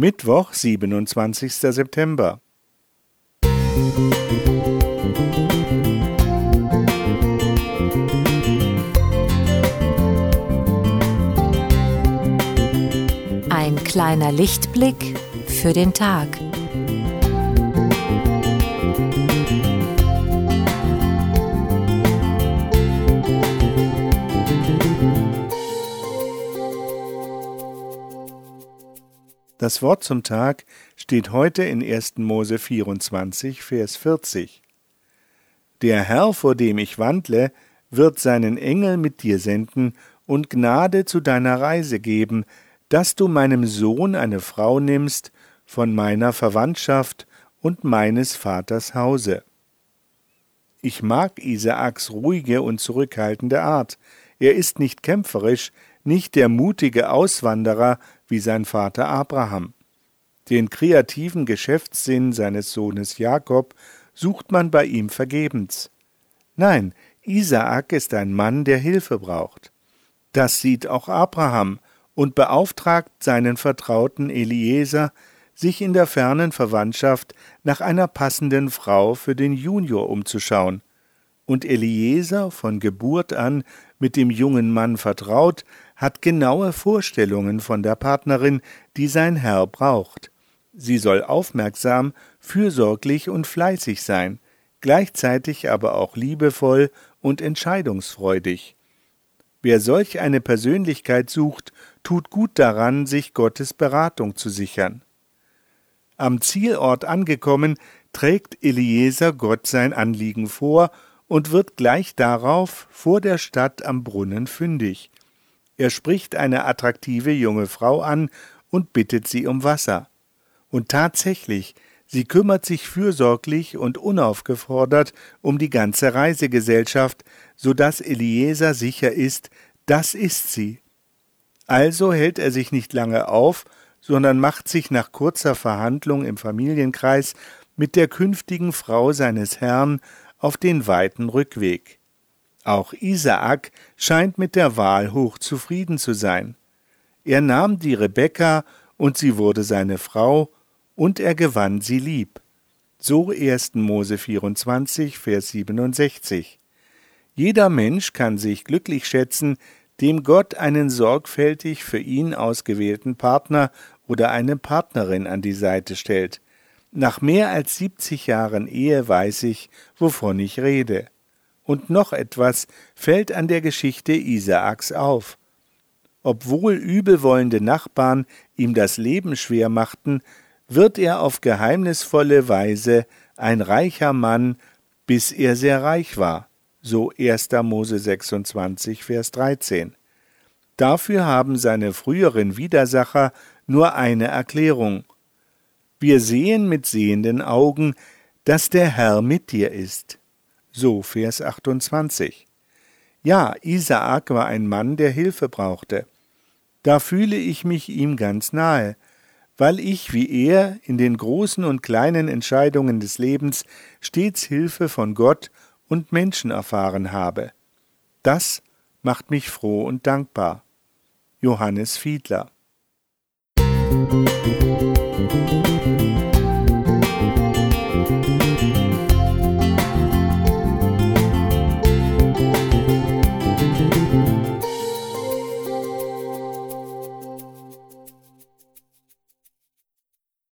Mittwoch, 27. September. Ein kleiner Lichtblick für den Tag. Das Wort zum Tag steht heute in 1. Mose 24, Vers 40. Der Herr, vor dem ich wandle, wird seinen Engel mit dir senden und Gnade zu deiner Reise geben, dass du meinem Sohn eine Frau nimmst von meiner Verwandtschaft und meines Vaters Hause. Ich mag Isaaks ruhige und zurückhaltende Art. Er ist nicht kämpferisch, nicht der mutige Auswanderer wie sein Vater Abraham. Den kreativen Geschäftssinn seines Sohnes Jakob sucht man bei ihm vergebens. Nein, Isaak ist ein Mann, der Hilfe braucht. Das sieht auch Abraham und beauftragt seinen Vertrauten Eliezer, sich in der fernen Verwandtschaft nach einer passenden Frau für den Junior umzuschauen. Und Eliezer, von Geburt an mit dem jungen Mann vertraut, hat genaue Vorstellungen von der Partnerin, die sein Herr braucht. Sie soll aufmerksam, fürsorglich und fleißig sein, gleichzeitig aber auch liebevoll und entscheidungsfreudig. Wer solch eine Persönlichkeit sucht, tut gut daran, sich Gottes Beratung zu sichern. Am Zielort angekommen, trägt Eliezer Gott sein Anliegen vor und wird gleich darauf vor der Stadt am Brunnen fündig. Er spricht eine attraktive junge Frau an und bittet sie um Wasser. Und tatsächlich, sie kümmert sich fürsorglich und unaufgefordert um die ganze Reisegesellschaft, so dass Eliezer sicher ist, das ist sie. Also hält er sich nicht lange auf, sondern macht sich nach kurzer Verhandlung im Familienkreis mit der künftigen Frau seines Herrn auf den weiten Rückweg. Auch Isaak scheint mit der Wahl hoch zufrieden zu sein. Er nahm die Rebekka und sie wurde seine Frau und er gewann sie lieb. So 1. Mose 24, Vers 67. Jeder Mensch kann sich glücklich schätzen, dem Gott einen sorgfältig für ihn ausgewählten Partner oder eine Partnerin an die Seite stellt. Nach mehr als 70 Jahren Ehe weiß ich, wovon ich rede. Und noch etwas fällt an der Geschichte Isaaks auf. Obwohl übelwollende Nachbarn ihm das Leben schwer machten, wird er auf geheimnisvolle Weise ein reicher Mann, bis er sehr reich war. So 1. Mose 26, Vers 13. Dafür haben seine früheren Widersacher nur eine Erklärung. Wir sehen mit sehenden Augen, dass der Herr mit dir ist. So Vers 28. Ja, Isaak war ein Mann, der Hilfe brauchte. Da fühle ich mich ihm ganz nahe, weil ich wie er in den großen und kleinen Entscheidungen des Lebens stets Hilfe von Gott und Menschen erfahren habe. Das macht mich froh und dankbar. Johannes Fiedler Musik